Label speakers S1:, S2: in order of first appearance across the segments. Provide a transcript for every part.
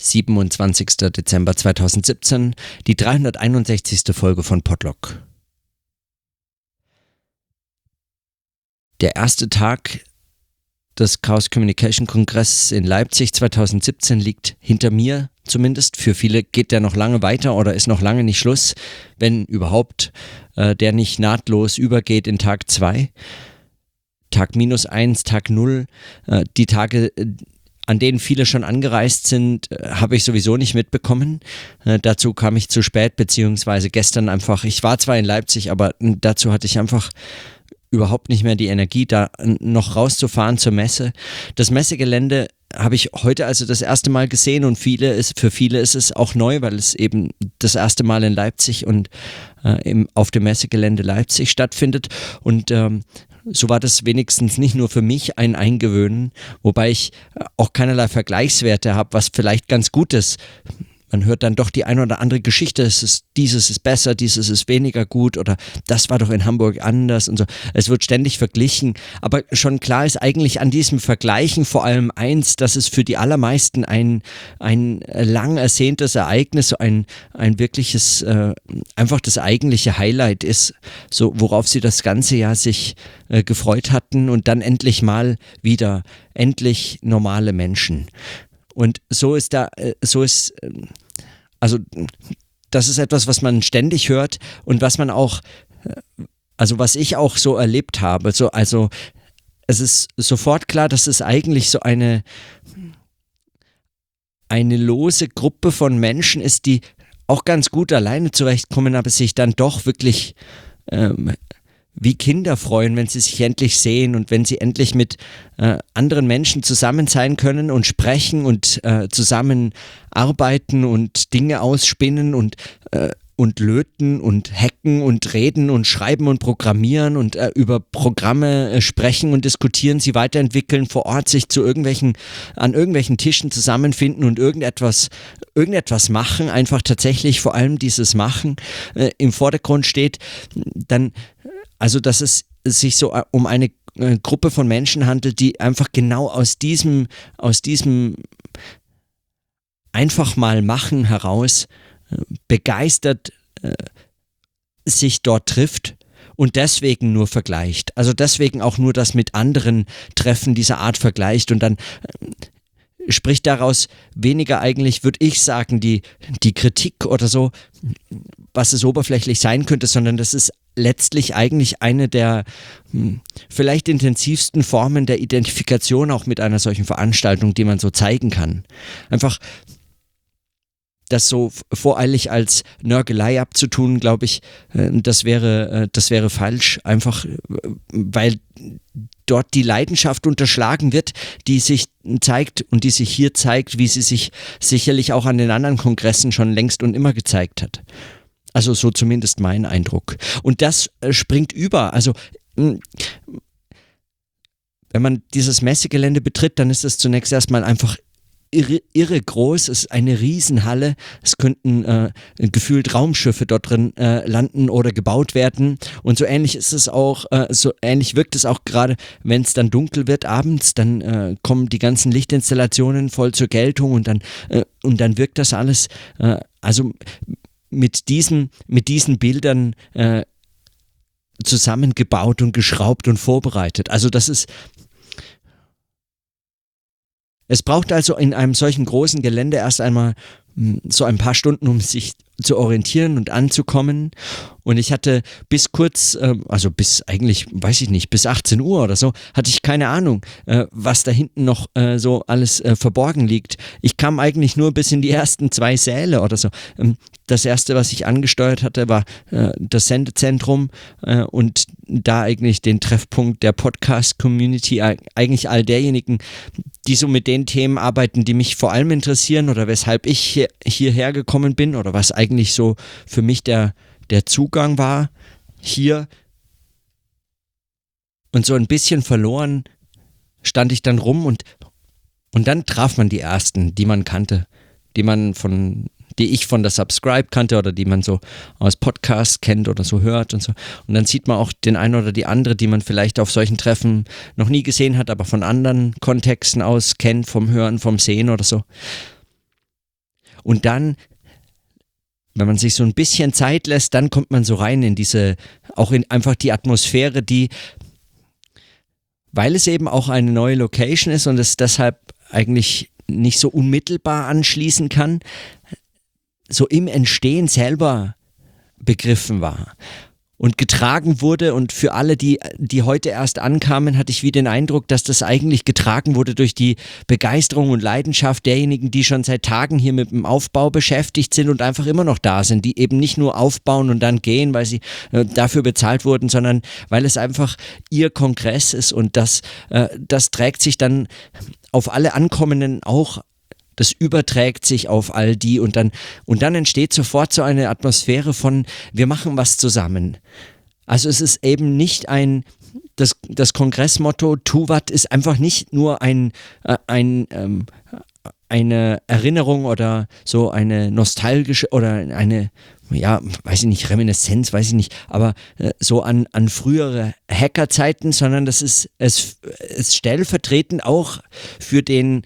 S1: 27. Dezember 2017, die 361. Folge von Podlock. Der erste Tag des Chaos Communication Kongresses in Leipzig 2017 liegt hinter mir zumindest. Für viele geht der noch lange weiter oder ist noch lange nicht Schluss, wenn überhaupt äh, der nicht nahtlos übergeht in Tag 2. Tag minus 1, Tag 0, äh, die Tage, an denen viele schon angereist sind, äh, habe ich sowieso nicht mitbekommen. Äh, dazu kam ich zu spät, beziehungsweise gestern einfach, ich war zwar in Leipzig, aber dazu hatte ich einfach überhaupt nicht mehr die Energie, da noch rauszufahren zur Messe. Das Messegelände habe ich heute also das erste Mal gesehen und viele ist, für viele ist es auch neu, weil es eben das erste Mal in Leipzig und äh, im, auf dem Messegelände Leipzig stattfindet. Und ähm, so war das wenigstens nicht nur für mich ein Eingewöhnen, wobei ich auch keinerlei Vergleichswerte habe, was vielleicht ganz gut ist man hört dann doch die eine oder andere Geschichte, es ist, dieses ist besser, dieses ist weniger gut oder das war doch in Hamburg anders und so. Es wird ständig verglichen, aber schon klar ist eigentlich an diesem Vergleichen vor allem eins, dass es für die allermeisten ein, ein lang ersehntes Ereignis, so ein, ein wirkliches, äh, einfach das eigentliche Highlight ist, so worauf sie das ganze Jahr sich äh, gefreut hatten und dann endlich mal wieder endlich normale Menschen. Und so ist da, äh, so ist, ähm, also das ist etwas, was man ständig hört und was man auch, äh, also was ich auch so erlebt habe. So, also es ist sofort klar, dass es eigentlich so eine, eine lose Gruppe von Menschen ist, die auch ganz gut alleine zurechtkommen, aber sich dann doch wirklich ähm, wie Kinder freuen, wenn sie sich endlich sehen und wenn sie endlich mit äh, anderen Menschen zusammen sein können und sprechen und äh, zusammen arbeiten und Dinge ausspinnen und äh, und löten und hacken und reden und schreiben und programmieren und äh, über Programme äh, sprechen und diskutieren, sie weiterentwickeln, vor Ort sich zu irgendwelchen, an irgendwelchen Tischen zusammenfinden und irgendetwas, irgendetwas machen, einfach tatsächlich vor allem dieses Machen äh, im Vordergrund steht, dann also, dass es sich so äh, um eine äh, Gruppe von Menschen handelt, die einfach genau aus diesem, aus diesem einfach mal machen heraus äh, begeistert sich dort trifft und deswegen nur vergleicht. Also deswegen auch nur das mit anderen Treffen dieser Art vergleicht und dann spricht daraus weniger eigentlich, würde ich sagen, die, die Kritik oder so, was es oberflächlich sein könnte, sondern das ist letztlich eigentlich eine der hm, vielleicht intensivsten Formen der Identifikation auch mit einer solchen Veranstaltung, die man so zeigen kann. Einfach das so voreilig als Nörgelei abzutun, glaube ich, äh, das wäre, äh, das wäre falsch. Einfach, äh, weil dort die Leidenschaft unterschlagen wird, die sich zeigt und die sich hier zeigt, wie sie sich sicherlich auch an den anderen Kongressen schon längst und immer gezeigt hat. Also so zumindest mein Eindruck. Und das äh, springt über. Also hm, wenn man dieses Messegelände betritt, dann ist es zunächst erstmal einfach irre, irre groß. Es ist eine Riesenhalle. Es könnten äh, gefühlt Raumschiffe dort drin äh, landen oder gebaut werden. Und so ähnlich ist es auch, äh, so ähnlich wirkt es auch gerade, wenn es dann dunkel wird abends, dann äh, kommen die ganzen Lichtinstallationen voll zur Geltung und dann, äh, und dann wirkt das alles. Äh, also mit diesen, mit diesen Bildern äh, zusammengebaut und geschraubt und vorbereitet. Also das ist. Es braucht also in einem solchen großen Gelände erst einmal hm, so ein paar Stunden, um sich zu orientieren und anzukommen. Und ich hatte bis kurz, ähm, also bis eigentlich, weiß ich nicht, bis 18 Uhr oder so, hatte ich keine Ahnung, äh, was da hinten noch äh, so alles äh, verborgen liegt. Ich kam eigentlich nur bis in die ersten zwei Säle oder so. Ähm, das erste, was ich angesteuert hatte, war das Sendezentrum und da eigentlich den Treffpunkt der Podcast-Community, eigentlich all derjenigen, die so mit den Themen arbeiten, die mich vor allem interessieren oder weshalb ich hier, hierher gekommen bin oder was eigentlich eigentlich so für mich der, der Zugang war hier. Und so ein bisschen verloren stand ich dann rum und, und dann traf man die ersten, die man kannte, die man von, die ich von der Subscribe kannte oder die man so aus Podcasts kennt oder so hört und so. Und dann sieht man auch den einen oder die andere, die man vielleicht auf solchen Treffen noch nie gesehen hat, aber von anderen Kontexten aus kennt, vom Hören, vom Sehen oder so. Und dann, wenn man sich so ein bisschen Zeit lässt, dann kommt man so rein in diese, auch in einfach die Atmosphäre, die, weil es eben auch eine neue Location ist und es deshalb eigentlich nicht so unmittelbar anschließen kann, so im Entstehen selber begriffen war und getragen wurde. Und für alle, die, die heute erst ankamen, hatte ich wie den Eindruck, dass das eigentlich getragen wurde durch die Begeisterung und Leidenschaft derjenigen, die schon seit Tagen hier mit dem Aufbau beschäftigt sind und einfach immer noch da sind, die eben nicht nur aufbauen und dann gehen, weil sie äh, dafür bezahlt wurden, sondern weil es einfach ihr Kongress ist und das, äh, das trägt sich dann auf alle Ankommenden auch das überträgt sich auf all die und dann, und dann entsteht sofort so eine Atmosphäre von, wir machen was zusammen. Also es ist eben nicht ein, das, das Kongressmotto Tuvat ist einfach nicht nur ein, äh, ein ähm, eine Erinnerung oder so eine nostalgische oder eine, ja, weiß ich nicht, Reminiszenz, weiß ich nicht, aber äh, so an, an frühere Hackerzeiten, sondern das ist es, es stellvertretend auch für den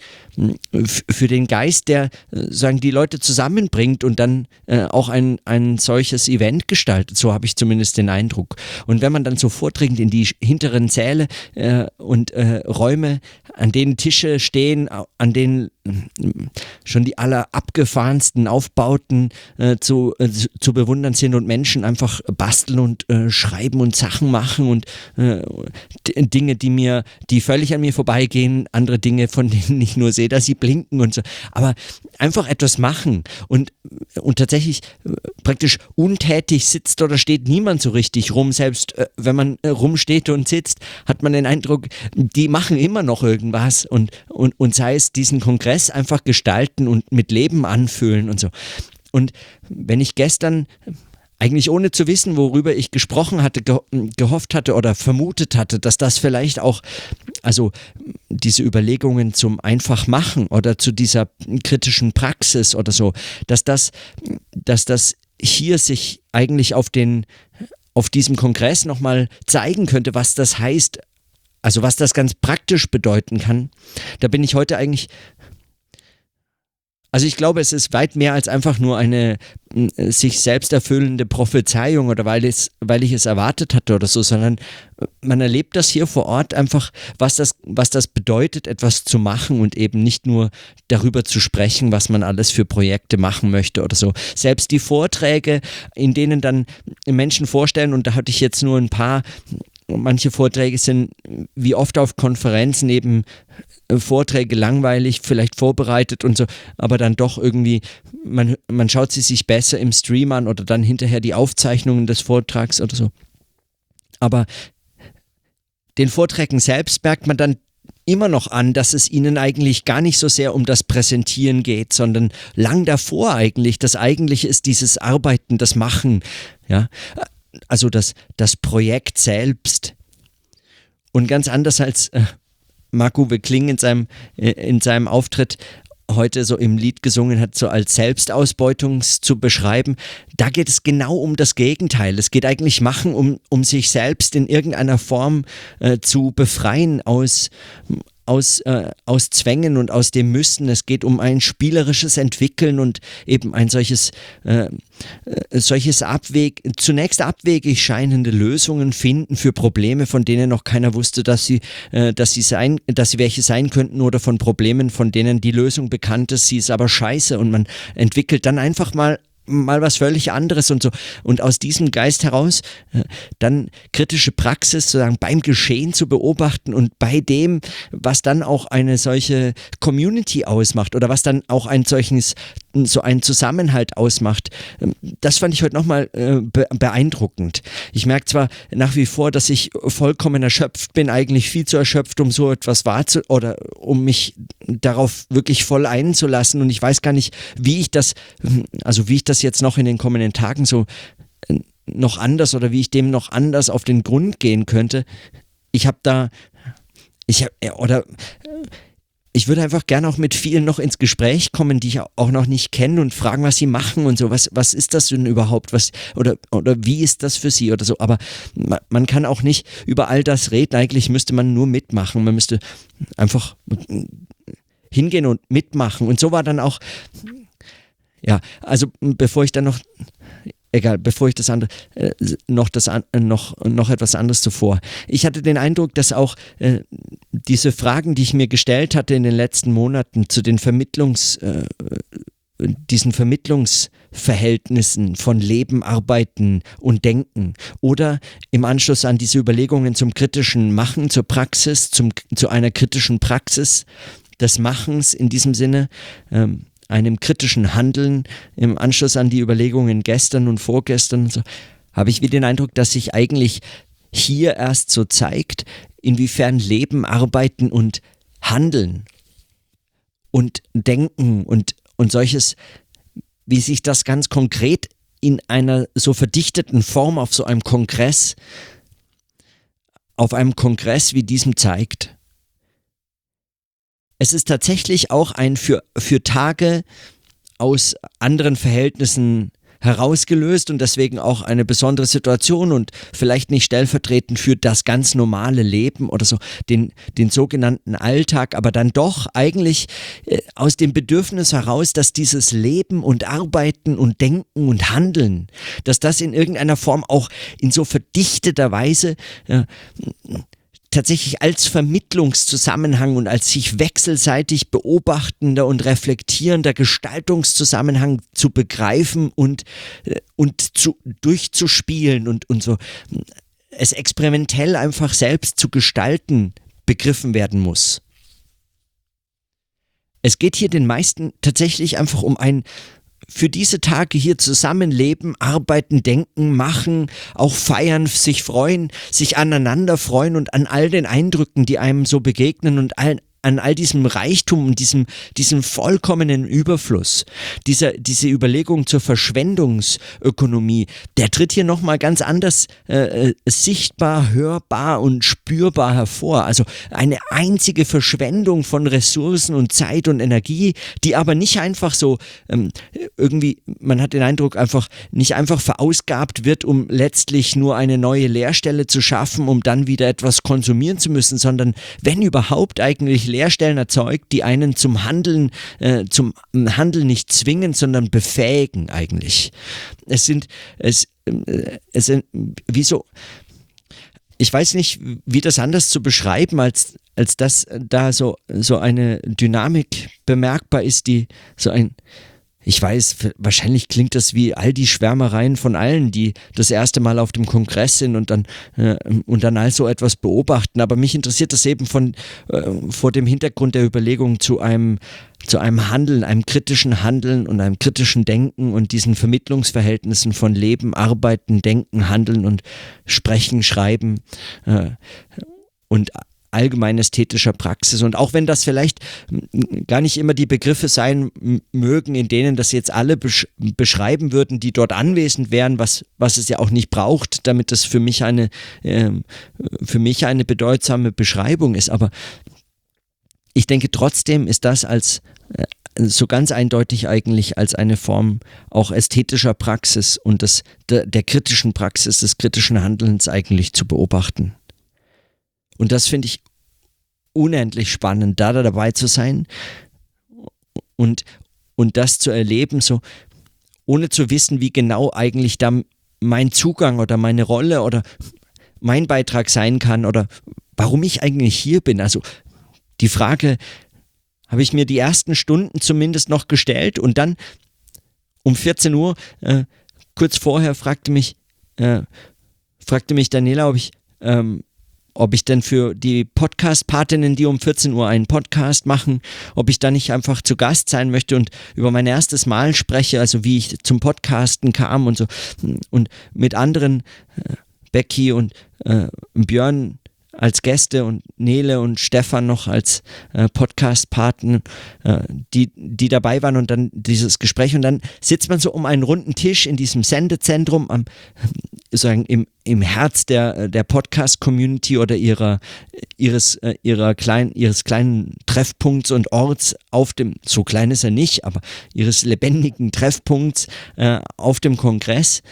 S1: für den Geist, der äh, sagen die Leute zusammenbringt und dann äh, auch ein, ein solches Event gestaltet. So habe ich zumindest den Eindruck. Und wenn man dann so vordringt in die hinteren Säle äh, und äh, Räume, an denen Tische stehen, an denen äh, schon die aller abgefahrensten Aufbauten äh, zu, zu bewundern sind und Menschen einfach basteln und schreiben und Sachen machen und Dinge, die mir, die völlig an mir vorbeigehen, andere Dinge, von denen ich nur sehe sehe, dass sie blinken und so. Aber einfach etwas machen und, und tatsächlich äh, praktisch untätig sitzt oder steht niemand so richtig rum. Selbst äh, wenn man äh, rumsteht und sitzt, hat man den Eindruck, die machen immer noch irgendwas und, und, und sei es diesen Kongress einfach gestalten und mit Leben anfühlen und so. Und wenn ich gestern eigentlich ohne zu wissen, worüber ich gesprochen hatte, ge gehofft hatte oder vermutet hatte, dass das vielleicht auch, also diese Überlegungen zum einfach machen oder zu dieser kritischen Praxis oder so, dass das, dass das hier sich eigentlich auf den, auf diesem Kongress nochmal zeigen könnte, was das heißt, also was das ganz praktisch bedeuten kann. Da bin ich heute eigentlich also ich glaube, es ist weit mehr als einfach nur eine äh, sich selbst erfüllende Prophezeiung oder weil, es, weil ich es erwartet hatte oder so, sondern äh, man erlebt das hier vor Ort einfach, was das, was das bedeutet, etwas zu machen und eben nicht nur darüber zu sprechen, was man alles für Projekte machen möchte oder so. Selbst die Vorträge, in denen dann Menschen vorstellen, und da hatte ich jetzt nur ein paar manche Vorträge sind wie oft auf Konferenzen eben äh, Vorträge langweilig, vielleicht vorbereitet und so, aber dann doch irgendwie, man, man schaut sie sich besser im Stream an oder dann hinterher die Aufzeichnungen des Vortrags oder so. Aber den Vorträgen selbst merkt man dann immer noch an, dass es ihnen eigentlich gar nicht so sehr um das Präsentieren geht, sondern lang davor eigentlich. Das eigentliche ist dieses Arbeiten, das Machen. Ja, also das, das Projekt selbst. Und ganz anders als äh, Marc-Uwe in seinem, äh, in seinem Auftritt heute so im Lied gesungen hat, so als Selbstausbeutung zu beschreiben, da geht es genau um das Gegenteil. Es geht eigentlich machen, um, um sich selbst in irgendeiner Form äh, zu befreien aus, aus, äh, aus Zwängen und aus dem Müssen. Es geht um ein spielerisches Entwickeln und eben ein solches, äh, äh, solches Abweg, zunächst abwegig scheinende Lösungen finden für Probleme, von denen noch keiner wusste, dass sie, äh, dass sie sein, dass sie welche sein könnten oder von Problemen, von denen die Lösung bekannt ist, sie ist aber scheiße und man entwickelt dann einfach mal mal was völlig anderes und so. Und aus diesem Geist heraus äh, dann kritische Praxis sozusagen beim Geschehen zu beobachten und bei dem, was dann auch eine solche Community ausmacht oder was dann auch ein solches, so einen Zusammenhalt ausmacht. Ähm, das fand ich heute nochmal äh, beeindruckend. Ich merke zwar nach wie vor, dass ich vollkommen erschöpft bin, eigentlich viel zu erschöpft, um so etwas wahrzu oder um mich darauf wirklich voll einzulassen und ich weiß gar nicht, wie ich das, also wie ich das jetzt noch in den kommenden Tagen so äh, noch anders oder wie ich dem noch anders auf den Grund gehen könnte. Ich habe da, ich habe, äh, oder ich würde einfach gerne auch mit vielen noch ins Gespräch kommen, die ich auch noch nicht kenne und fragen, was sie machen und so. Was, was ist das denn überhaupt? Was, oder, oder wie ist das für sie oder so? Aber man, man kann auch nicht über all das reden. Eigentlich müsste man nur mitmachen. Man müsste einfach hingehen und mitmachen. Und so war dann auch ja, also bevor ich dann noch egal, bevor ich das andere, äh, noch, das, äh, noch, noch etwas anderes zuvor. Ich hatte den Eindruck, dass auch äh, diese Fragen, die ich mir gestellt hatte in den letzten Monaten zu den Vermittlungs, äh, diesen Vermittlungsverhältnissen von Leben, Arbeiten und Denken oder im Anschluss an diese Überlegungen zum kritischen Machen, zur Praxis, zum, zu einer kritischen Praxis des Machens in diesem Sinne, ähm, einem kritischen Handeln im Anschluss an die Überlegungen gestern und vorgestern, so, habe ich wie den Eindruck, dass sich eigentlich hier erst so zeigt, inwiefern Leben, Arbeiten und Handeln und Denken und, und solches, wie sich das ganz konkret in einer so verdichteten Form auf so einem Kongress, auf einem Kongress wie diesem zeigt es ist tatsächlich auch ein für, für Tage aus anderen Verhältnissen herausgelöst und deswegen auch eine besondere Situation und vielleicht nicht stellvertretend für das ganz normale Leben oder so, den, den sogenannten Alltag, aber dann doch eigentlich äh, aus dem Bedürfnis heraus, dass dieses Leben und Arbeiten und Denken und Handeln, dass das in irgendeiner Form auch in so verdichteter Weise äh, tatsächlich als Vermittlungszusammenhang und als sich wechselseitig beobachtender und reflektierender Gestaltungszusammenhang zu begreifen und, äh, und zu, durchzuspielen und, und so es experimentell einfach selbst zu gestalten begriffen werden muss. Es geht hier den meisten tatsächlich einfach um ein für diese Tage hier zusammenleben, arbeiten, denken, machen, auch feiern, sich freuen, sich aneinander freuen und an all den Eindrücken, die einem so begegnen und allen an all diesem Reichtum und diesem, diesem vollkommenen Überfluss, dieser, diese Überlegung zur Verschwendungsökonomie, der tritt hier nochmal ganz anders äh, äh, sichtbar, hörbar und spürbar hervor. Also eine einzige Verschwendung von Ressourcen und Zeit und Energie, die aber nicht einfach so ähm, irgendwie, man hat den Eindruck, einfach nicht einfach verausgabt wird, um letztlich nur eine neue Lehrstelle zu schaffen, um dann wieder etwas konsumieren zu müssen, sondern wenn überhaupt eigentlich Leerstellen erzeugt, die einen zum Handeln, äh, zum Handeln nicht zwingen, sondern befähigen eigentlich. Es sind, es, äh, es sind, wieso, ich weiß nicht, wie das anders zu beschreiben, als, als dass da so, so eine Dynamik bemerkbar ist, die so ein, ich weiß, wahrscheinlich klingt das wie all die Schwärmereien von allen, die das erste Mal auf dem Kongress sind und dann, äh, und dann all so etwas beobachten. Aber mich interessiert das eben von, äh, vor dem Hintergrund der Überlegung zu einem, zu einem Handeln, einem kritischen Handeln und einem kritischen Denken und diesen Vermittlungsverhältnissen von Leben, Arbeiten, Denken, Handeln und Sprechen, Schreiben äh, und allgemein ästhetischer Praxis. Und auch wenn das vielleicht gar nicht immer die Begriffe sein mögen, in denen das jetzt alle besch beschreiben würden, die dort anwesend wären, was, was es ja auch nicht braucht, damit das für mich eine, äh, für mich eine bedeutsame Beschreibung ist. Aber ich denke trotzdem ist das als äh, so ganz eindeutig eigentlich als eine Form auch ästhetischer Praxis und des, der, der kritischen Praxis, des kritischen Handelns eigentlich zu beobachten. Und das finde ich unendlich spannend, da, da dabei zu sein und, und das zu erleben, so ohne zu wissen, wie genau eigentlich da mein Zugang oder meine Rolle oder mein Beitrag sein kann oder warum ich eigentlich hier bin. Also die Frage habe ich mir die ersten Stunden zumindest noch gestellt und dann um 14 Uhr, äh, kurz vorher, fragte mich, äh, fragte mich Daniela, ob ich ähm, ob ich denn für die Podcast-Patinnen, die um 14 Uhr einen Podcast machen, ob ich da nicht einfach zu Gast sein möchte und über mein erstes Mal spreche, also wie ich zum Podcasten kam und so. Und mit anderen, äh, Becky und äh, Björn als Gäste und Nele und Stefan noch als äh, Podcast-Paten, äh, die, die dabei waren und dann dieses Gespräch. Und dann sitzt man so um einen runden Tisch in diesem Sendezentrum am, sagen, im, im Herz der, der Podcast-Community oder ihrer, ihres, äh, ihrer kleinen, ihres kleinen Treffpunkts und Orts auf dem, so klein ist er nicht, aber ihres lebendigen Treffpunkts äh, auf dem Kongress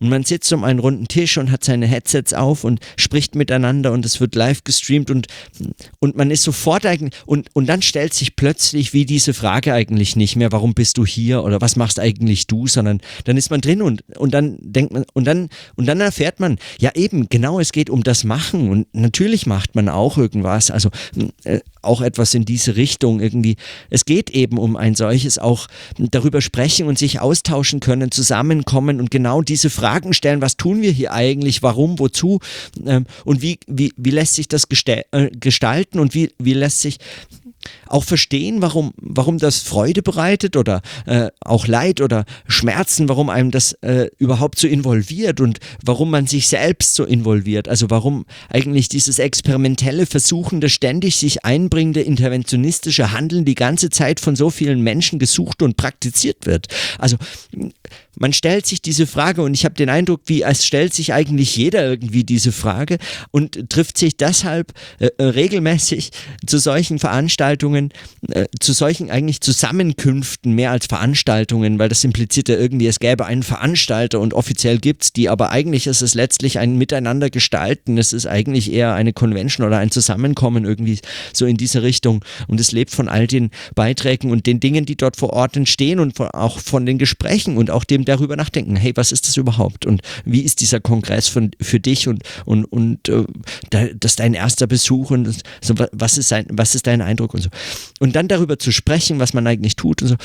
S1: und man sitzt um einen runden Tisch und hat seine Headsets auf und spricht miteinander und es wird live gestreamt und, und man ist sofort eigentlich, und, und dann stellt sich plötzlich wie diese Frage eigentlich nicht mehr, warum bist du hier oder was machst eigentlich du, sondern dann ist man drin und, und dann denkt man, und dann, und dann erfährt man, ja eben, genau, es geht um das Machen und natürlich macht man auch irgendwas, also äh, auch etwas in diese Richtung irgendwie. Es geht eben um ein solches, auch darüber sprechen und sich austauschen können, zusammenkommen und genau diese Fragen stellen, was tun wir hier eigentlich, warum, wozu ähm, und wie, wie, wie lässt sich das äh, gestalten und wie, wie lässt sich auch verstehen, warum, warum das Freude bereitet oder äh, auch Leid oder Schmerzen, warum einem das äh, überhaupt so involviert und warum man sich selbst so involviert. Also warum eigentlich dieses experimentelle, versuchende, ständig sich einbringende, interventionistische Handeln die ganze Zeit von so vielen Menschen gesucht und praktiziert wird. Also man stellt sich diese Frage und ich habe den Eindruck, wie es stellt sich eigentlich jeder irgendwie diese Frage und trifft sich deshalb äh, regelmäßig zu solchen Veranstaltungen, äh, zu solchen eigentlich Zusammenkünften mehr als Veranstaltungen, weil das impliziert ja irgendwie, es gäbe einen Veranstalter und offiziell gibt es die, aber eigentlich ist es letztlich ein Miteinander gestalten, es ist eigentlich eher eine Convention oder ein Zusammenkommen irgendwie so in diese Richtung. Und es lebt von all den Beiträgen und den Dingen, die dort vor Ort entstehen und auch von den Gesprächen und auch dem darüber nachdenken, hey, was ist das überhaupt? Und wie ist dieser Kongress von, für dich und, und, und äh, das ist dein erster Besuch und so, was, ist sein, was ist dein Eindruck und so. Und dann darüber zu sprechen, was man eigentlich tut und so.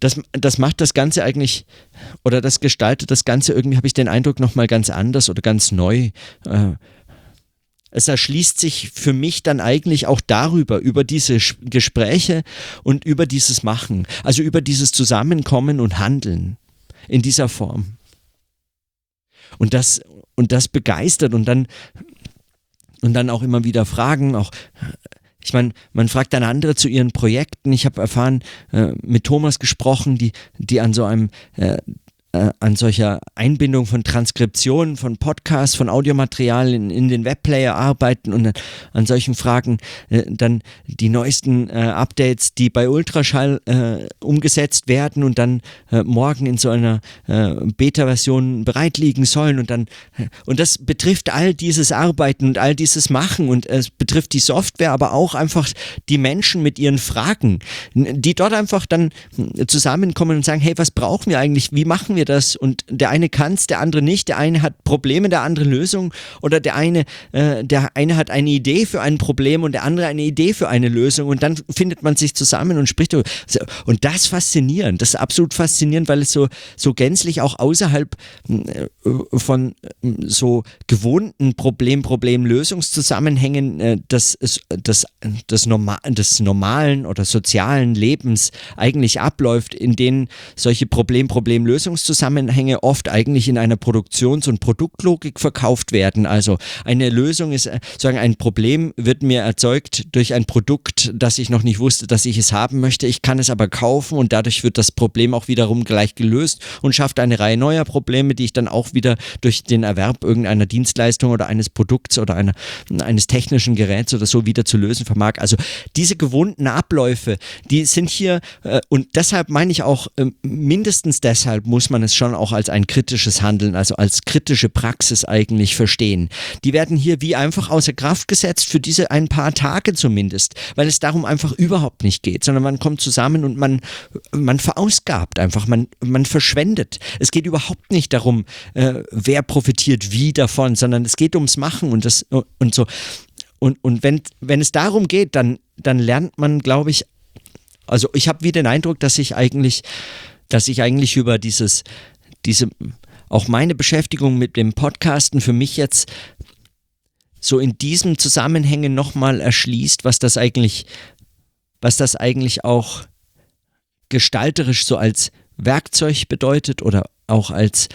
S1: Das, das macht das Ganze eigentlich, oder das gestaltet das Ganze irgendwie, habe ich den Eindruck, nochmal ganz anders oder ganz neu. Äh, es erschließt sich für mich dann eigentlich auch darüber, über diese Gespräche und über dieses Machen, also über dieses Zusammenkommen und Handeln in dieser Form. Und das, und das begeistert und dann, und dann auch immer wieder Fragen, auch ich meine, man fragt dann andere zu ihren Projekten. Ich habe erfahren, äh, mit Thomas gesprochen, die, die an so einem äh, äh, an solcher Einbindung von Transkriptionen, von Podcasts, von Audiomaterial in, den Webplayer arbeiten und an solchen Fragen äh, dann die neuesten äh, Updates, die bei Ultraschall äh, umgesetzt werden und dann äh, morgen in so einer äh, Beta-Version bereit liegen sollen und dann und das betrifft all dieses Arbeiten und all dieses Machen und es betrifft die Software, aber auch einfach die Menschen mit ihren Fragen, die dort einfach dann zusammenkommen und sagen, hey, was brauchen wir eigentlich? Wie machen wir das und der eine kann es, der andere nicht, der eine hat Probleme, der andere Lösung oder der eine, äh, der eine hat eine Idee für ein Problem und der andere eine Idee für eine Lösung und dann findet man sich zusammen und spricht und das faszinierend, das ist absolut faszinierend, weil es so, so gänzlich auch außerhalb äh, von äh, so gewohnten Problem, Problem, Lösungszusammenhängen äh, des, des, normal, des normalen oder sozialen Lebens eigentlich abläuft, in denen solche Problem, Problem, Lösungszusammenhänge Zusammenhänge oft eigentlich in einer Produktions- und Produktlogik verkauft werden. Also eine Lösung ist, äh, sagen, ein Problem wird mir erzeugt durch ein Produkt, das ich noch nicht wusste, dass ich es haben möchte. Ich kann es aber kaufen und dadurch wird das Problem auch wiederum gleich gelöst und schafft eine Reihe neuer Probleme, die ich dann auch wieder durch den Erwerb irgendeiner Dienstleistung oder eines Produkts oder einer, eines technischen Geräts oder so wieder zu lösen vermag. Also diese gewohnten Abläufe, die sind hier äh, und deshalb meine ich auch, äh, mindestens deshalb muss man es schon auch als ein kritisches Handeln, also als kritische Praxis eigentlich verstehen. Die werden hier wie einfach außer Kraft gesetzt, für diese ein paar Tage zumindest, weil es darum einfach überhaupt nicht geht, sondern man kommt zusammen und man, man verausgabt einfach, man, man verschwendet. Es geht überhaupt nicht darum, äh, wer profitiert wie davon, sondern es geht ums Machen und, das, und so. Und, und wenn, wenn es darum geht, dann, dann lernt man, glaube ich, also ich habe wie den Eindruck, dass ich eigentlich dass ich eigentlich über dieses, diese, auch meine Beschäftigung mit dem Podcasten für mich jetzt so in diesem Zusammenhängen nochmal erschließt, was das eigentlich, was das eigentlich auch gestalterisch so als Werkzeug bedeutet oder auch als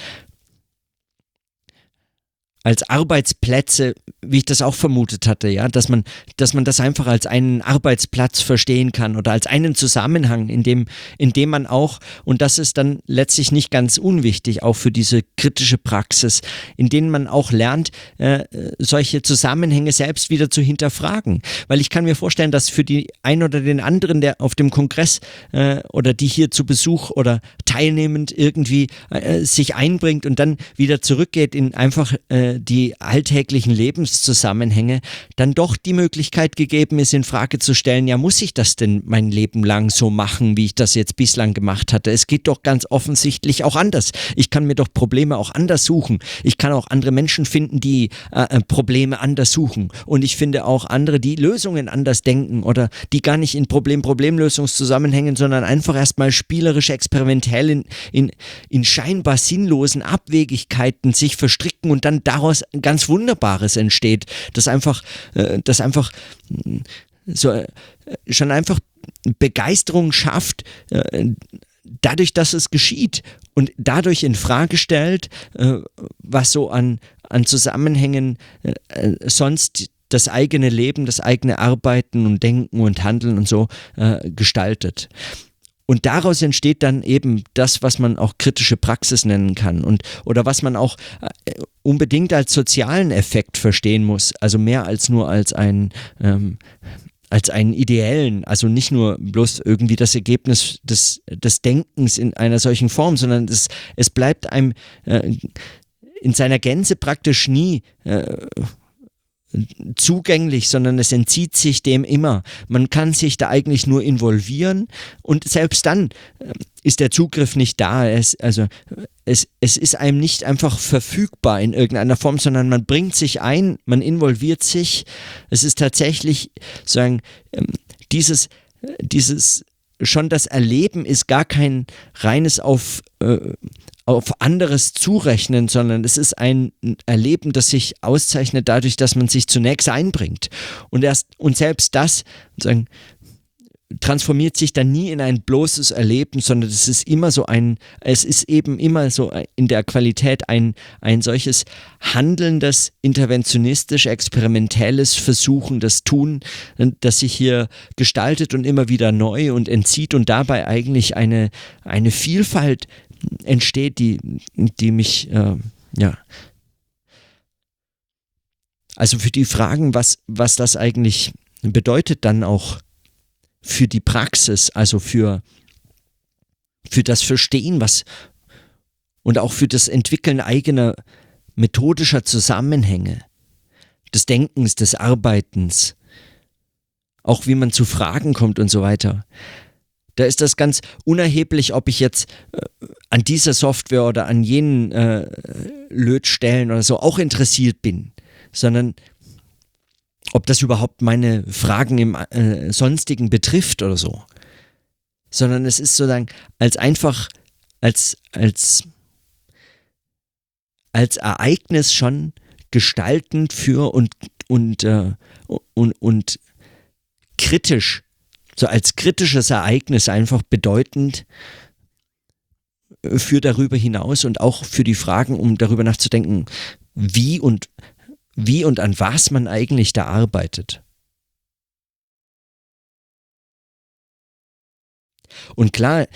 S1: als Arbeitsplätze, wie ich das auch vermutet hatte, ja, dass man, dass man das einfach als einen Arbeitsplatz verstehen kann oder als einen Zusammenhang, in dem, in dem man auch, und das ist dann letztlich nicht ganz unwichtig, auch für diese kritische Praxis, in denen man auch lernt, äh, solche Zusammenhänge selbst wieder zu hinterfragen. Weil ich kann mir vorstellen, dass für die ein oder den anderen, der auf dem Kongress äh, oder die hier zu Besuch oder teilnehmend irgendwie äh, sich einbringt und dann wieder zurückgeht in einfach äh, die alltäglichen Lebenszusammenhänge, dann doch die Möglichkeit gegeben ist, in Frage zu stellen, ja, muss ich das denn mein Leben lang so machen, wie ich das jetzt bislang gemacht hatte? Es geht doch ganz offensichtlich auch anders. Ich kann mir doch Probleme auch anders suchen. Ich kann auch andere Menschen finden, die äh, äh Probleme anders suchen. Und ich finde auch andere, die Lösungen anders denken oder die gar nicht in Problem-Problemlösungszusammenhängen, sondern einfach erstmal spielerisch experimentell in, in, in scheinbar sinnlosen Abwegigkeiten sich verstricken und dann daraus ganz Wunderbares entsteht, das einfach, äh, das einfach mm, so äh, schon einfach Begeisterung schafft, äh, dadurch, dass es geschieht und dadurch in Frage stellt, was so an, an Zusammenhängen sonst das eigene Leben, das eigene Arbeiten und Denken und Handeln und so gestaltet. Und daraus entsteht dann eben das, was man auch kritische Praxis nennen kann und oder was man auch äh, unbedingt als sozialen Effekt verstehen muss, also mehr als nur als ein ähm, als einen ideellen, also nicht nur bloß irgendwie das Ergebnis des, des Denkens in einer solchen Form, sondern es, es bleibt einem äh, in seiner Gänze praktisch nie äh, zugänglich, sondern es entzieht sich dem immer. Man kann sich da eigentlich nur involvieren und selbst dann äh, ist der Zugriff nicht da. Es, also es, es ist einem nicht einfach verfügbar in irgendeiner Form, sondern man bringt sich ein, man involviert sich. Es ist tatsächlich sagen ähm, dieses dieses schon das Erleben ist gar kein reines auf äh, auf anderes zurechnen, sondern es ist ein Erleben, das sich auszeichnet dadurch, dass man sich zunächst einbringt. Und erst und selbst das sagen, transformiert sich dann nie in ein bloßes Erleben, sondern es ist immer so ein, es ist eben immer so in der Qualität ein, ein solches handelndes, interventionistisch, experimentelles Versuchen, das Tun, das sich hier gestaltet und immer wieder neu und entzieht und dabei eigentlich eine, eine Vielfalt entsteht, die, die mich, äh, ja, also für die Fragen, was, was das eigentlich bedeutet dann auch für die Praxis, also für, für das Verstehen, was und auch für das Entwickeln eigener methodischer Zusammenhänge, des Denkens, des Arbeitens, auch wie man zu Fragen kommt und so weiter. Da ist das ganz unerheblich, ob ich jetzt äh, an dieser Software oder an jenen äh, Lötstellen oder so auch interessiert bin, sondern ob das überhaupt meine Fragen im äh, Sonstigen betrifft oder so. Sondern es ist sozusagen als einfach, als, als, als Ereignis schon gestaltend für und, und, äh, und, und kritisch so als kritisches Ereignis einfach bedeutend äh, für darüber hinaus und auch für die Fragen, um darüber nachzudenken, wie und wie und an was man eigentlich da arbeitet. Und klar,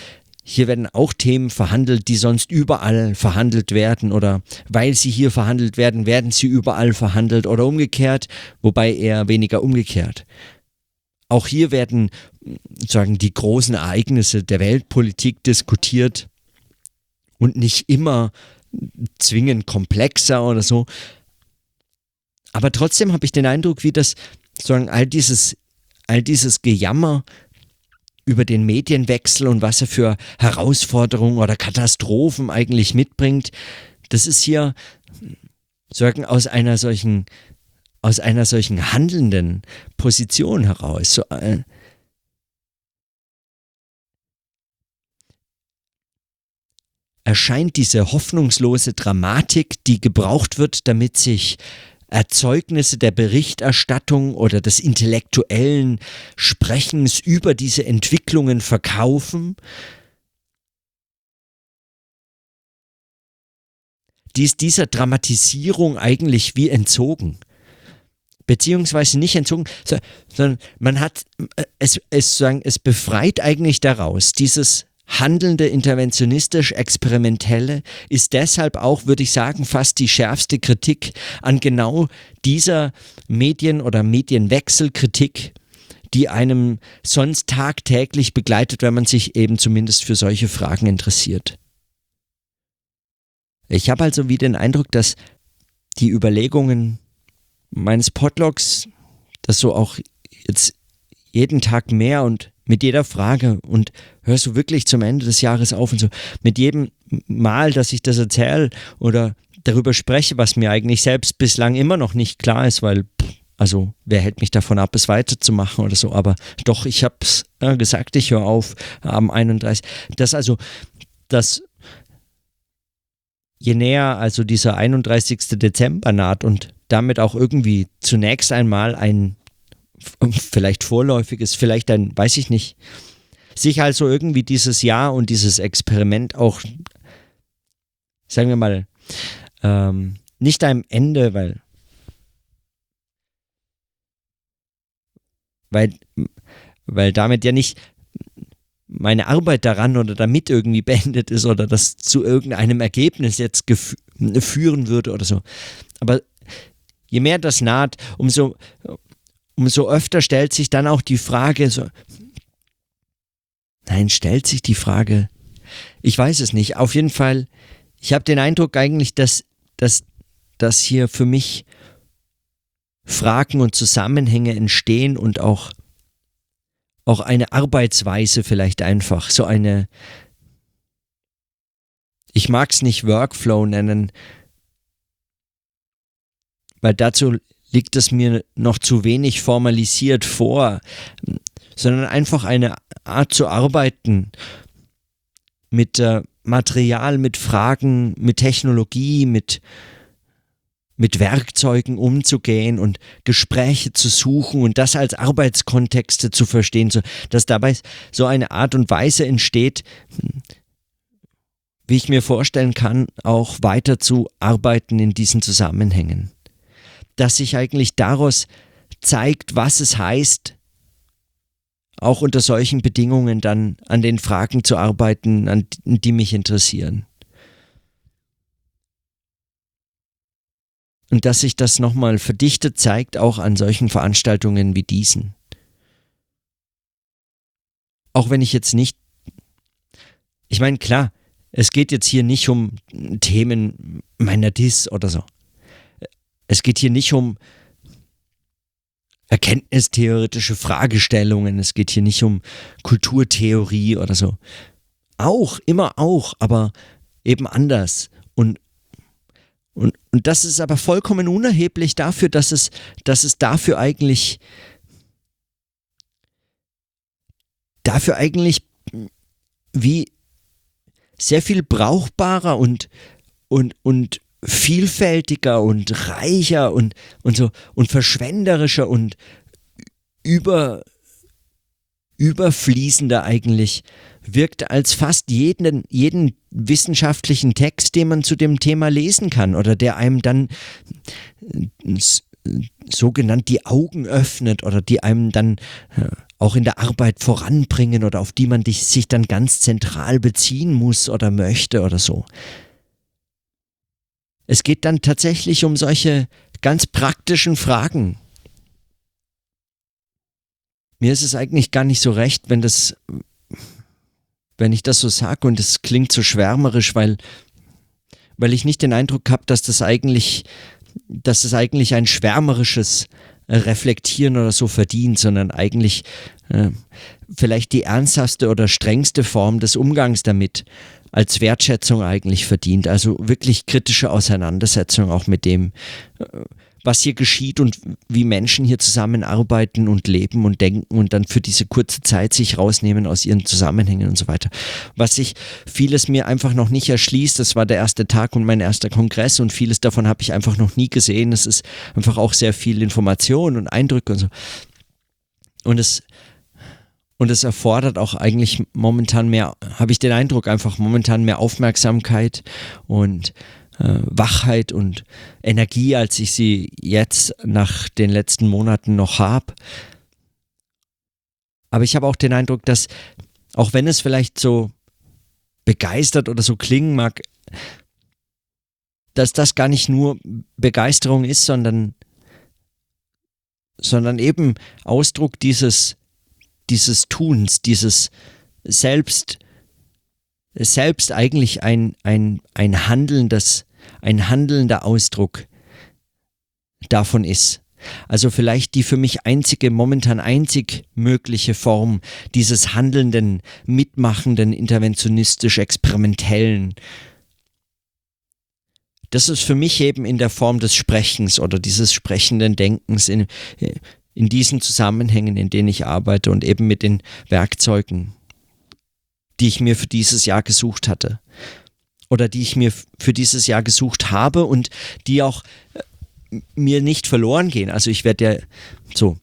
S1: hier werden auch Themen verhandelt, die sonst überall verhandelt werden oder weil sie hier verhandelt werden, werden sie überall verhandelt oder umgekehrt, wobei eher weniger umgekehrt. Auch hier werden sagen die großen Ereignisse der Weltpolitik diskutiert und nicht immer zwingend komplexer oder so. Aber trotzdem habe ich den Eindruck, wie das sagen all dieses all dieses Gejammer über den Medienwechsel und was er für Herausforderungen oder Katastrophen eigentlich mitbringt, das ist hier sagen aus einer solchen aus einer solchen handelnden Position heraus. So, äh, erscheint diese hoffnungslose Dramatik, die gebraucht wird, damit sich Erzeugnisse der Berichterstattung oder des intellektuellen Sprechens über diese Entwicklungen verkaufen, die ist dieser Dramatisierung eigentlich wie entzogen. Beziehungsweise nicht entzogen, sondern man hat äh, es, es, sagen, es befreit eigentlich daraus, dieses handelnde, interventionistisch, experimentelle ist deshalb auch, würde ich sagen, fast die schärfste Kritik an genau dieser Medien- oder Medienwechselkritik, die einem sonst tagtäglich begleitet, wenn man sich eben zumindest für solche Fragen interessiert. Ich habe also wie den Eindruck, dass die Überlegungen meines Podlogs, das so auch jetzt jeden Tag mehr und mit jeder Frage und hörst du wirklich zum Ende des Jahres auf und so, mit jedem Mal, dass ich das erzähle oder darüber spreche, was mir eigentlich selbst bislang immer noch nicht klar ist, weil, also, wer hält mich davon ab, es weiterzumachen oder so, aber doch, ich habe es äh, gesagt, ich höre auf am 31. Das also, das je näher also dieser 31. Dezember naht und damit auch irgendwie zunächst einmal ein vielleicht vorläufiges, vielleicht ein, weiß ich nicht, sich also irgendwie dieses Jahr und dieses Experiment auch, sagen wir mal, ähm, nicht einem Ende, weil, weil, weil damit ja nicht meine Arbeit daran oder damit irgendwie beendet ist oder das zu irgendeinem Ergebnis jetzt führen würde oder so. Aber je mehr das naht, umso, umso öfter stellt sich dann auch die Frage, so, nein, stellt sich die Frage, ich weiß es nicht, auf jeden Fall, ich habe den Eindruck eigentlich, dass, dass, dass hier für mich Fragen und Zusammenhänge entstehen und auch, auch eine Arbeitsweise vielleicht einfach, so eine, ich mag es nicht Workflow nennen, weil dazu liegt es mir noch zu wenig formalisiert vor, sondern einfach eine Art zu arbeiten mit äh, Material, mit Fragen, mit Technologie, mit, mit Werkzeugen umzugehen und Gespräche zu suchen und das als Arbeitskontexte zu verstehen, so, dass dabei so eine Art und Weise entsteht, wie ich mir vorstellen kann, auch weiter zu arbeiten in diesen Zusammenhängen dass sich eigentlich daraus zeigt, was es heißt, auch unter solchen Bedingungen dann an den Fragen zu arbeiten, an die mich interessieren. Und dass sich das nochmal verdichtet zeigt, auch an solchen Veranstaltungen wie diesen. Auch wenn ich jetzt nicht, ich meine, klar, es geht jetzt hier nicht um Themen meiner Dis oder so. Es geht hier nicht um erkenntnistheoretische Fragestellungen, es geht hier nicht um Kulturtheorie oder so. Auch, immer auch, aber eben anders. Und, das ist aber vollkommen unerheblich dafür, dass es, dass es dafür eigentlich dafür eigentlich wie sehr viel brauchbarer und, und, und vielfältiger und reicher und, und so und verschwenderischer und über, überfließender eigentlich wirkt als fast jeden, jeden wissenschaftlichen Text, den man zu dem Thema lesen kann oder der einem dann sogenannt die Augen öffnet oder die einem dann äh, auch in der Arbeit voranbringen oder auf die man sich dann ganz zentral beziehen muss oder möchte oder so. Es geht dann tatsächlich um solche ganz praktischen Fragen. Mir ist es eigentlich gar nicht so recht, wenn das, wenn ich das so sage und es klingt so schwärmerisch, weil, weil ich nicht den Eindruck habe, dass das eigentlich, dass das eigentlich ein schwärmerisches Reflektieren oder so verdient, sondern eigentlich äh, vielleicht die ernsthaftste oder strengste Form des Umgangs damit als Wertschätzung eigentlich verdient. Also wirklich kritische Auseinandersetzung auch mit dem, äh, was hier geschieht und wie Menschen hier zusammenarbeiten und leben und denken und dann für diese kurze Zeit sich rausnehmen aus ihren Zusammenhängen und so weiter. Was sich vieles mir einfach noch nicht erschließt, das war der erste Tag und mein erster Kongress und vieles davon habe ich einfach noch nie gesehen. Es ist einfach auch sehr viel Information und Eindrücke und so. Und es und es erfordert auch eigentlich momentan mehr, habe ich den Eindruck, einfach momentan mehr Aufmerksamkeit und Wachheit und Energie, als ich sie jetzt nach den letzten Monaten noch habe. Aber ich habe auch den Eindruck, dass auch wenn es vielleicht so begeistert oder so klingen mag, dass das gar nicht nur Begeisterung ist, sondern, sondern eben Ausdruck dieses, dieses Tuns, dieses Selbst, selbst eigentlich ein, ein, ein handelndes, ein handelnder Ausdruck davon ist. Also vielleicht die für mich einzige, momentan einzig mögliche Form dieses handelnden, mitmachenden, interventionistisch experimentellen. Das ist für mich eben in der Form des Sprechens oder dieses sprechenden Denkens in, in diesen Zusammenhängen, in denen ich arbeite und eben mit den Werkzeugen, die ich mir für dieses Jahr gesucht hatte oder die ich mir für dieses Jahr gesucht habe und die auch äh, mir nicht verloren gehen. Also ich werde ja so.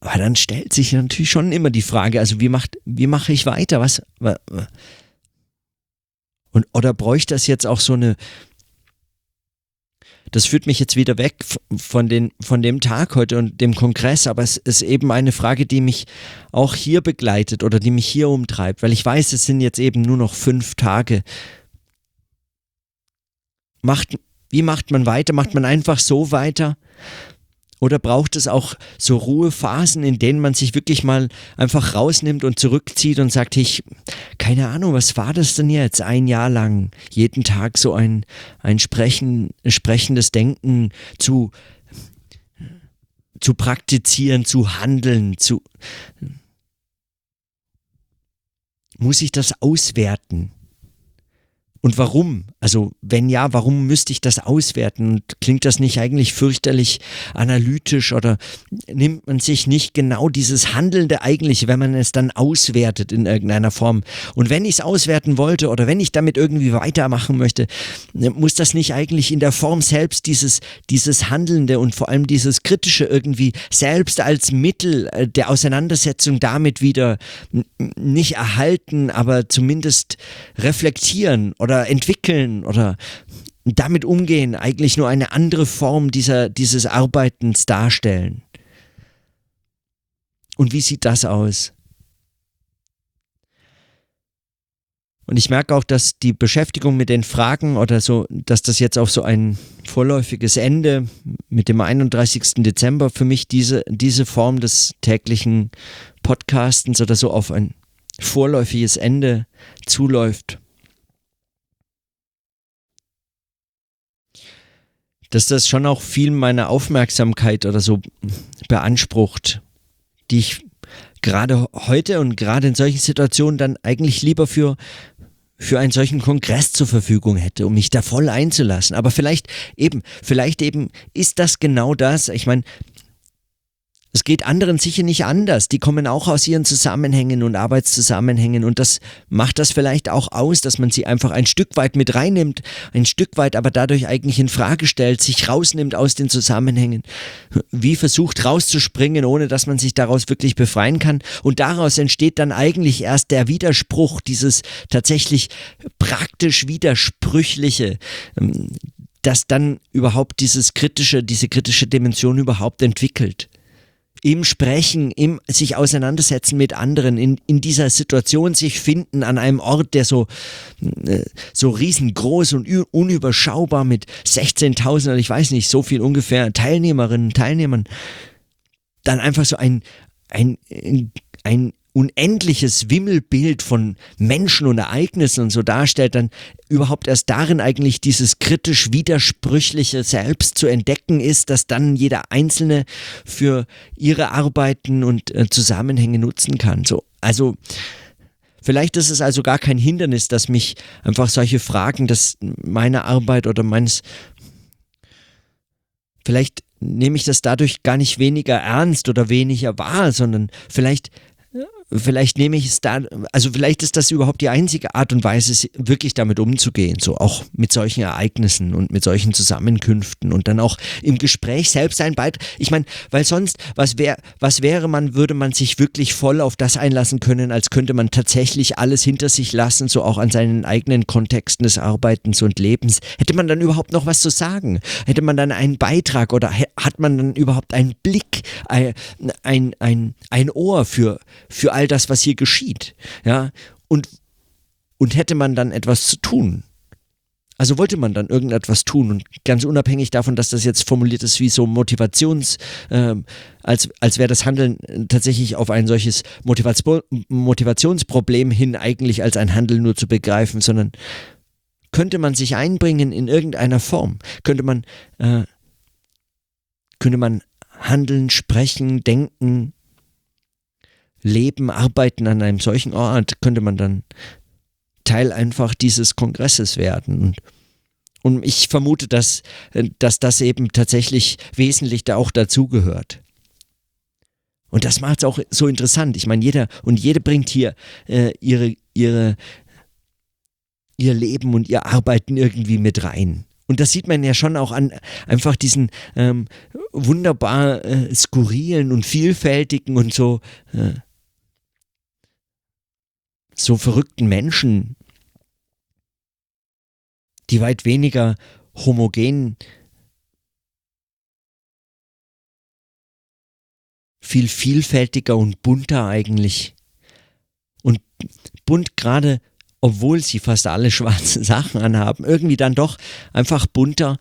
S1: Aber dann stellt sich natürlich schon immer die Frage, also wie macht, wie mache ich weiter? Was, und, oder bräuchte das jetzt auch so eine, das führt mich jetzt wieder weg von, den, von dem Tag heute und dem Kongress, aber es ist eben eine Frage, die mich auch hier begleitet oder die mich hier umtreibt, weil ich weiß, es sind jetzt eben nur noch fünf Tage. Macht, wie macht man weiter? Macht man einfach so weiter? Oder braucht es auch so Ruhephasen, in denen man sich wirklich mal einfach rausnimmt und zurückzieht und sagt, ich, keine Ahnung, was war das denn jetzt? Ein Jahr lang, jeden Tag so ein, ein Sprechen, sprechendes Denken zu, zu praktizieren, zu handeln, zu, muss ich das auswerten? Und warum? Also wenn ja, warum müsste ich das auswerten? Und klingt das nicht eigentlich fürchterlich analytisch oder nimmt man sich nicht genau dieses Handelnde eigentlich, wenn man es dann auswertet in irgendeiner Form? Und wenn ich es auswerten wollte oder wenn ich damit irgendwie weitermachen möchte, muss das nicht eigentlich in der Form selbst dieses, dieses Handelnde und vor allem dieses Kritische irgendwie selbst als Mittel äh, der Auseinandersetzung damit wieder nicht erhalten, aber zumindest reflektieren oder oder entwickeln oder damit umgehen, eigentlich nur eine andere Form dieser, dieses Arbeitens darstellen. Und wie sieht das aus? Und ich merke auch, dass die Beschäftigung mit den Fragen oder so, dass das jetzt auf so ein vorläufiges Ende mit dem 31. Dezember für mich diese, diese Form des täglichen Podcastens oder so auf ein vorläufiges Ende zuläuft. Dass das schon auch viel meiner Aufmerksamkeit oder so beansprucht, die ich gerade heute und gerade in solchen Situationen dann eigentlich lieber für für einen solchen Kongress zur Verfügung hätte, um mich da voll einzulassen. Aber vielleicht eben, vielleicht eben ist das genau das. Ich meine, es geht anderen sicher nicht anders. Die kommen auch aus ihren Zusammenhängen und Arbeitszusammenhängen und das macht das vielleicht auch aus, dass man sie einfach ein Stück weit mit reinnimmt, ein Stück weit aber dadurch eigentlich in Frage stellt, sich rausnimmt aus den Zusammenhängen, wie versucht rauszuspringen, ohne dass man sich daraus wirklich befreien kann? Und daraus entsteht dann eigentlich erst der Widerspruch, dieses tatsächlich praktisch widersprüchliche, ähm, dass dann überhaupt dieses kritische, diese kritische Dimension überhaupt entwickelt im Sprechen, im sich auseinandersetzen mit anderen, in, in dieser Situation sich finden an einem Ort, der so, äh, so riesengroß und unüberschaubar mit 16.000 oder ich weiß nicht, so viel ungefähr Teilnehmerinnen Teilnehmern, dann einfach so ein, ein, ein unendliches Wimmelbild von Menschen und Ereignissen und so darstellt, dann überhaupt erst darin eigentlich dieses kritisch widersprüchliche Selbst zu entdecken ist, dass dann jeder Einzelne für ihre Arbeiten und äh, Zusammenhänge nutzen kann. So, also Vielleicht ist es also gar kein Hindernis, dass mich einfach solche Fragen dass meiner Arbeit oder meines vielleicht nehme ich das dadurch gar nicht weniger ernst oder weniger wahr, sondern vielleicht vielleicht nehme ich es da, also vielleicht ist das überhaupt die einzige Art und Weise, wirklich damit umzugehen, so auch mit solchen Ereignissen und mit solchen Zusammenkünften und dann auch im Gespräch selbst ein Beitrag. Ich meine, weil sonst, was wäre, was wäre man, würde man sich wirklich voll auf das einlassen können, als könnte man tatsächlich alles hinter sich lassen, so auch an seinen eigenen Kontexten des Arbeitens und Lebens. Hätte man dann überhaupt noch was zu sagen? Hätte man dann einen Beitrag oder hat man dann überhaupt einen Blick, ein, ein, ein, ein Ohr für, für all das, was hier geschieht? Ja, und, und hätte man dann etwas zu tun? Also wollte man dann irgendetwas tun und ganz unabhängig davon, dass das jetzt formuliert ist wie so Motivations, äh, als, als wäre das Handeln tatsächlich auf ein solches Motivation, Motivationsproblem hin eigentlich als ein Handeln nur zu begreifen, sondern könnte man sich einbringen in irgendeiner Form, könnte man, äh, könnte man handeln, sprechen, denken, leben, arbeiten an einem solchen Ort, könnte man dann Teil einfach dieses Kongresses werden. Und, und ich vermute, dass, dass das eben tatsächlich wesentlich da auch dazugehört. Und das macht es auch so interessant. Ich meine, jeder und jede bringt hier äh, ihre, ihre, ihr Leben und ihr Arbeiten irgendwie mit rein. Und das sieht man ja schon auch an einfach diesen ähm, wunderbar äh, skurrilen und vielfältigen und so äh, so verrückten Menschen, die weit weniger homogen, viel vielfältiger und bunter eigentlich. Und bunt gerade, obwohl sie fast alle schwarze Sachen anhaben, irgendwie dann doch einfach bunter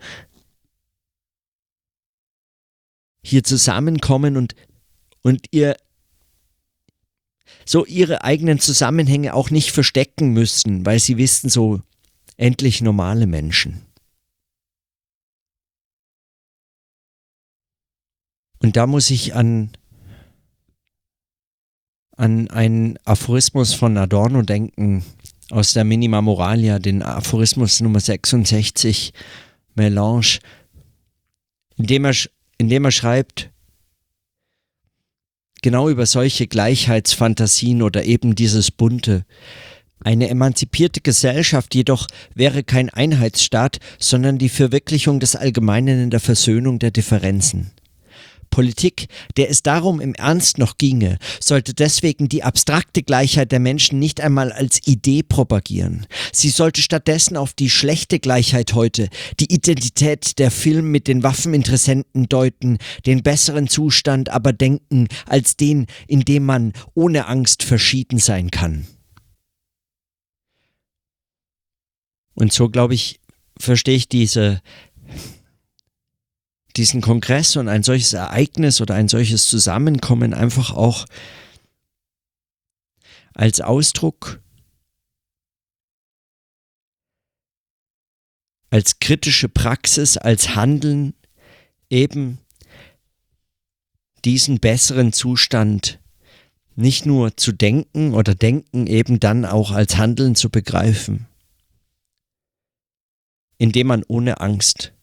S1: hier zusammenkommen und, und ihr so ihre eigenen Zusammenhänge auch nicht verstecken müssen, weil sie wissen, so endlich normale Menschen. Und da muss ich an, an einen Aphorismus von Adorno denken, aus der Minima Moralia, den Aphorismus Nummer 66, Melange, in dem er, in dem er schreibt, genau über solche Gleichheitsfantasien oder eben dieses Bunte. Eine emanzipierte Gesellschaft jedoch wäre kein Einheitsstaat, sondern die Verwirklichung des Allgemeinen in der Versöhnung der Differenzen. Politik, der es darum im Ernst noch ginge, sollte deswegen die abstrakte Gleichheit der Menschen nicht einmal als Idee propagieren. Sie sollte stattdessen auf die schlechte Gleichheit heute, die Identität der Film mit den Waffeninteressenten deuten, den besseren Zustand aber denken als den, in dem man ohne Angst verschieden sein kann. Und so, glaube ich, verstehe ich diese diesen Kongress und ein solches Ereignis oder ein solches Zusammenkommen einfach auch als Ausdruck, als kritische Praxis, als Handeln eben diesen besseren Zustand nicht nur zu denken oder denken eben dann auch als Handeln zu begreifen, indem man ohne Angst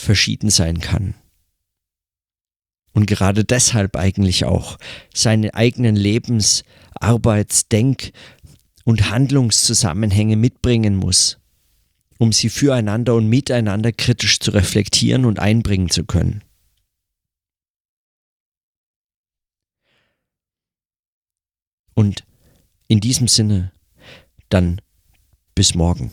S1: verschieden sein kann. Und gerade deshalb eigentlich auch seine eigenen Lebens-, Arbeits-, Denk- und Handlungszusammenhänge mitbringen muss, um sie füreinander und miteinander kritisch zu reflektieren und einbringen zu können. Und in diesem Sinne dann bis morgen.